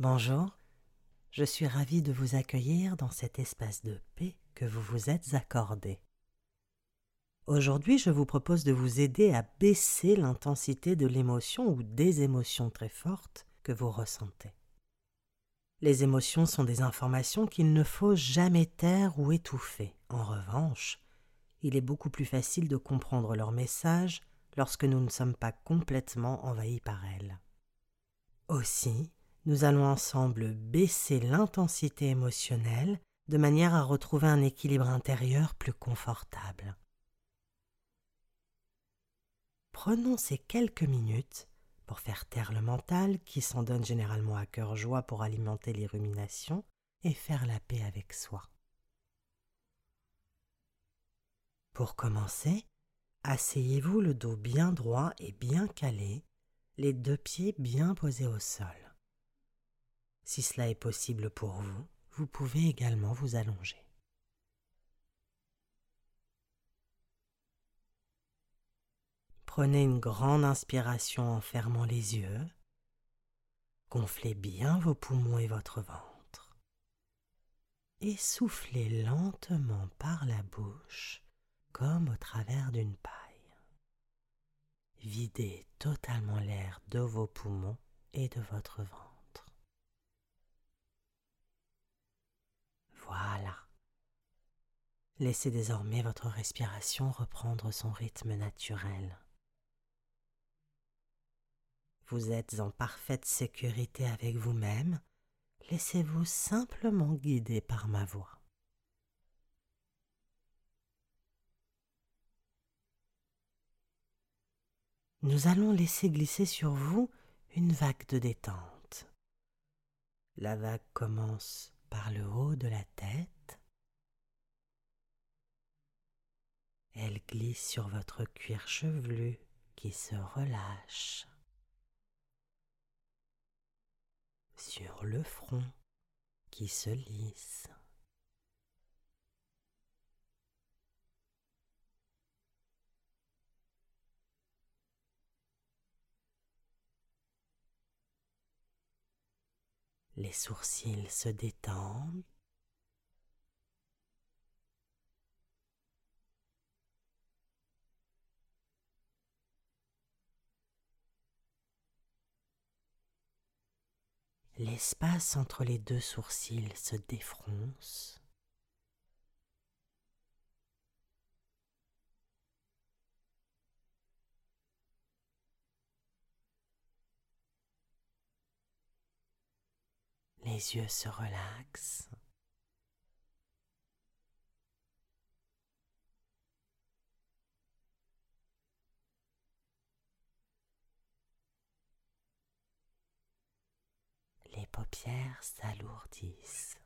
Bonjour, je suis ravi de vous accueillir dans cet espace de paix que vous vous êtes accordé. Aujourd'hui, je vous propose de vous aider à baisser l'intensité de l'émotion ou des émotions très fortes que vous ressentez. Les émotions sont des informations qu'il ne faut jamais taire ou étouffer. En revanche, il est beaucoup plus facile de comprendre leur message lorsque nous ne sommes pas complètement envahis par elles. Aussi, nous allons ensemble baisser l'intensité émotionnelle de manière à retrouver un équilibre intérieur plus confortable. Prenons ces quelques minutes pour faire taire le mental qui s'en donne généralement à cœur joie pour alimenter les ruminations et faire la paix avec soi. Pour commencer, asseyez-vous le dos bien droit et bien calé, les deux pieds bien posés au sol. Si cela est possible pour vous, vous pouvez également vous allonger. Prenez une grande inspiration en fermant les yeux. Gonflez bien vos poumons et votre ventre. Et soufflez lentement par la bouche comme au travers d'une paille. Videz totalement l'air de vos poumons et de votre ventre. Voilà. Laissez désormais votre respiration reprendre son rythme naturel. Vous êtes en parfaite sécurité avec vous-même. Laissez-vous simplement guider par ma voix. Nous allons laisser glisser sur vous une vague de détente. La vague commence par le haut de la tête. Elle glisse sur votre cuir chevelu qui se relâche. Sur le front qui se lisse. Les sourcils se détendent. L'espace entre les deux sourcils se défronce. Les yeux se relaxent. Les paupières s'alourdissent.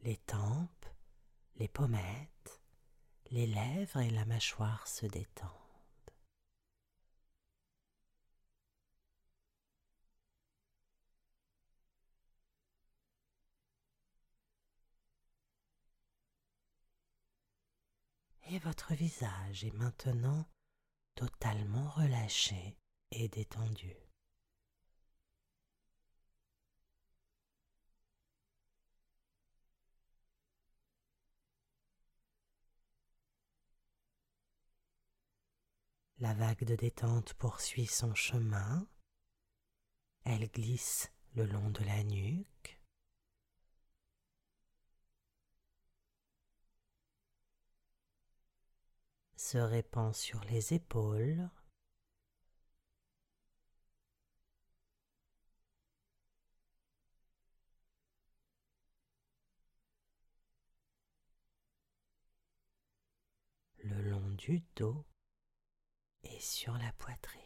Les tempes les pommettes, les lèvres et la mâchoire se détendent. Et votre visage est maintenant totalement relâché et détendu. La vague de détente poursuit son chemin. Elle glisse le long de la nuque. se répand sur les épaules. le long du dos sur la poitrine.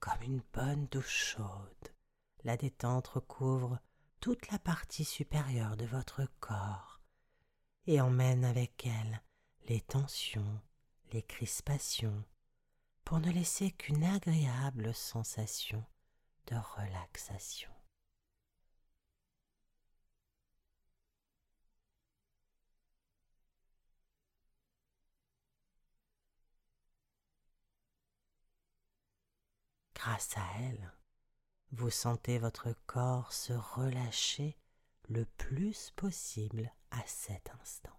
Comme une bonne douche chaude, la détente recouvre toute la partie supérieure de votre corps et emmène avec elle les tensions, les crispations, pour ne laisser qu'une agréable sensation de relaxation. Grâce à elle, vous sentez votre corps se relâcher le plus possible à cet instant.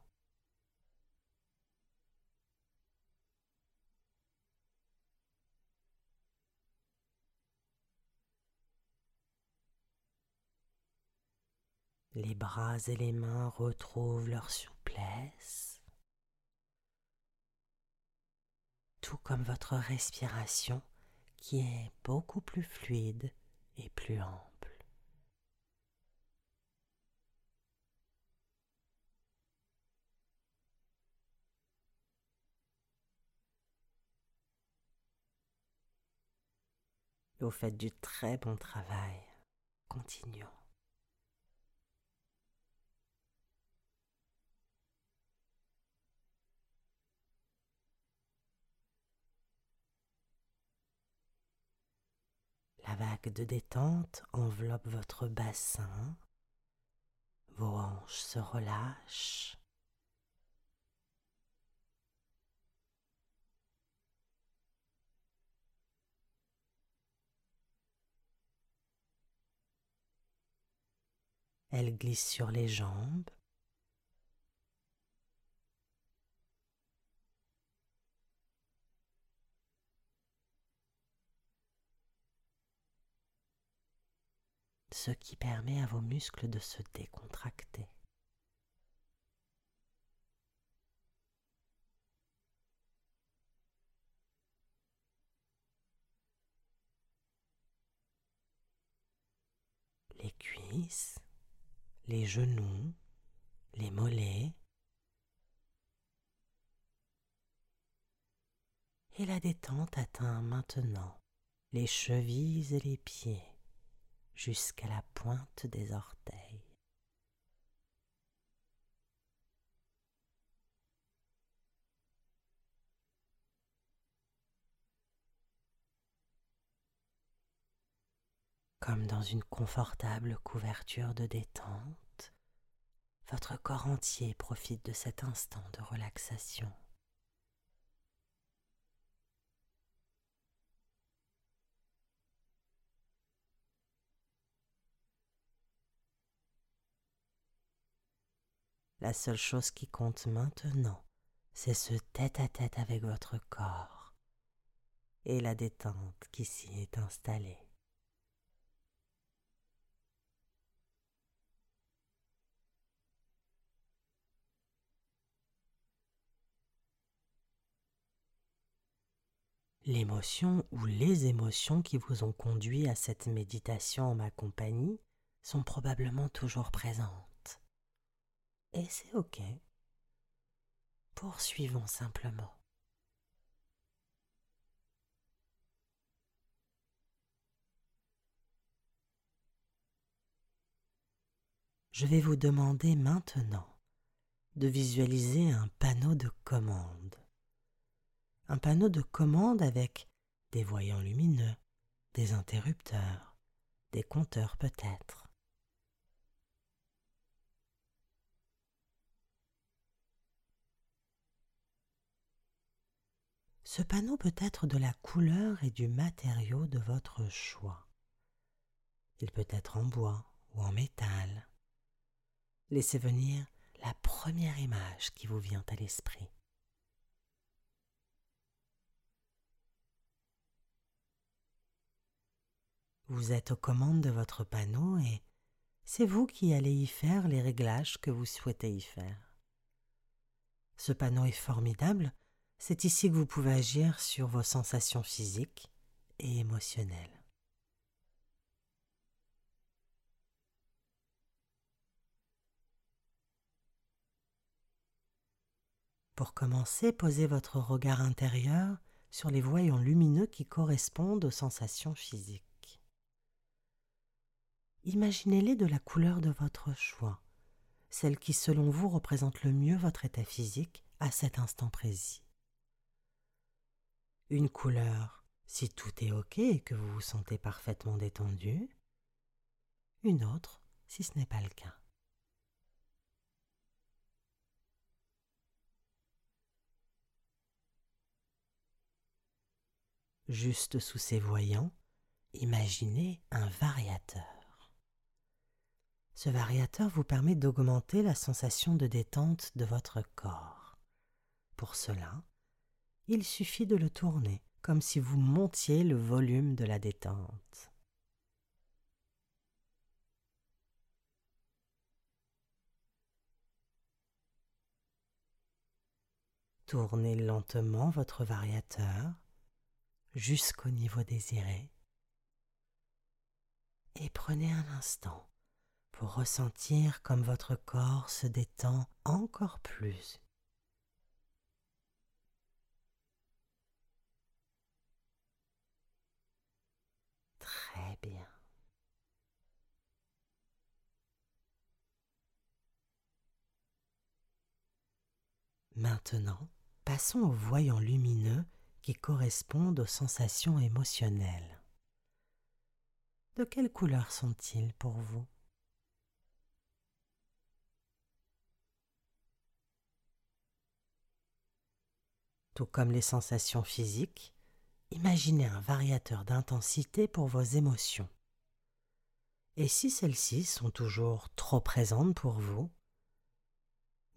Les bras et les mains retrouvent leur souplesse, tout comme votre respiration qui est beaucoup plus fluide et plus ample. Vous faites du très bon travail. Continuons. La vague de détente enveloppe votre bassin, vos hanches se relâchent. Elle glisse sur les jambes. Ce qui permet à vos muscles de se décontracter. Les cuisses, les genoux, les mollets, et la détente atteint maintenant les chevilles et les pieds jusqu'à la pointe des orteils. Comme dans une confortable couverture de détente, votre corps entier profite de cet instant de relaxation. La seule chose qui compte maintenant, c'est ce tête-à-tête avec votre corps et la détente qui s'y est installée. L'émotion ou les émotions qui vous ont conduit à cette méditation en ma compagnie sont probablement toujours présentes. Et c'est OK. Poursuivons simplement. Je vais vous demander maintenant de visualiser un panneau de commande. Un panneau de commande avec des voyants lumineux, des interrupteurs, des compteurs peut-être. Ce panneau peut être de la couleur et du matériau de votre choix. Il peut être en bois ou en métal. Laissez venir la première image qui vous vient à l'esprit. Vous êtes aux commandes de votre panneau et c'est vous qui allez y faire les réglages que vous souhaitez y faire. Ce panneau est formidable c'est ici que vous pouvez agir sur vos sensations physiques et émotionnelles. Pour commencer, posez votre regard intérieur sur les voyants lumineux qui correspondent aux sensations physiques. Imaginez-les de la couleur de votre choix, celle qui selon vous représente le mieux votre état physique à cet instant précis. Une couleur si tout est OK et que vous vous sentez parfaitement détendu, une autre si ce n'est pas le cas. Juste sous ces voyants, imaginez un variateur. Ce variateur vous permet d'augmenter la sensation de détente de votre corps. Pour cela, il suffit de le tourner comme si vous montiez le volume de la détente. Tournez lentement votre variateur jusqu'au niveau désiré et prenez un instant pour ressentir comme votre corps se détend encore plus. Très bien. Maintenant, passons aux voyants lumineux qui correspondent aux sensations émotionnelles. De quelle couleur sont-ils pour vous? Tout comme les sensations physiques, imaginez un variateur d'intensité pour vos émotions. Et si celles-ci sont toujours trop présentes pour vous,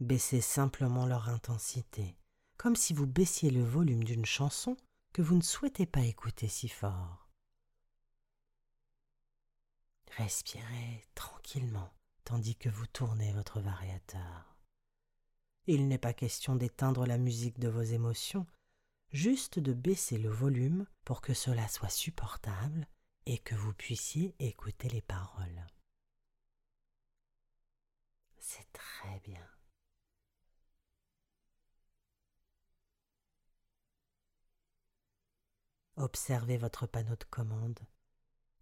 baissez simplement leur intensité comme si vous baissiez le volume d'une chanson que vous ne souhaitez pas écouter si fort. Respirez tranquillement tandis que vous tournez votre variateur. Il n'est pas question d'éteindre la musique de vos émotions, juste de baisser le volume pour que cela soit supportable et que vous puissiez écouter les paroles. C'est très bien. Observez votre panneau de commande.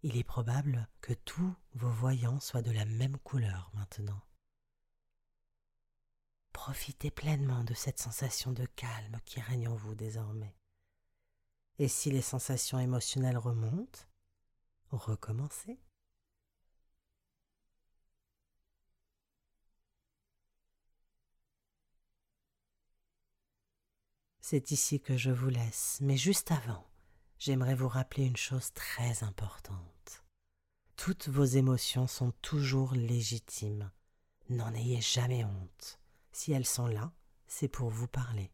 Il est probable que tous vos voyants soient de la même couleur maintenant. Profitez pleinement de cette sensation de calme qui règne en vous désormais. Et si les sensations émotionnelles remontent, recommencez. C'est ici que je vous laisse, mais juste avant, j'aimerais vous rappeler une chose très importante. Toutes vos émotions sont toujours légitimes. N'en ayez jamais honte. Si elles sont là, c'est pour vous parler.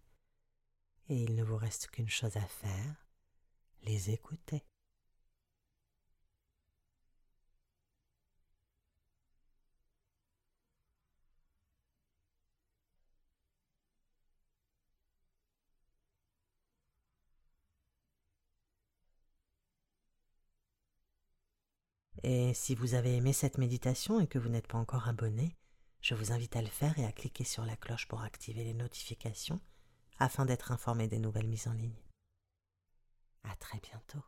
Et il ne vous reste qu'une chose à faire, les écouter. Et si vous avez aimé cette méditation et que vous n'êtes pas encore abonné, je vous invite à le faire et à cliquer sur la cloche pour activer les notifications afin d'être informé des nouvelles mises en ligne. À très bientôt.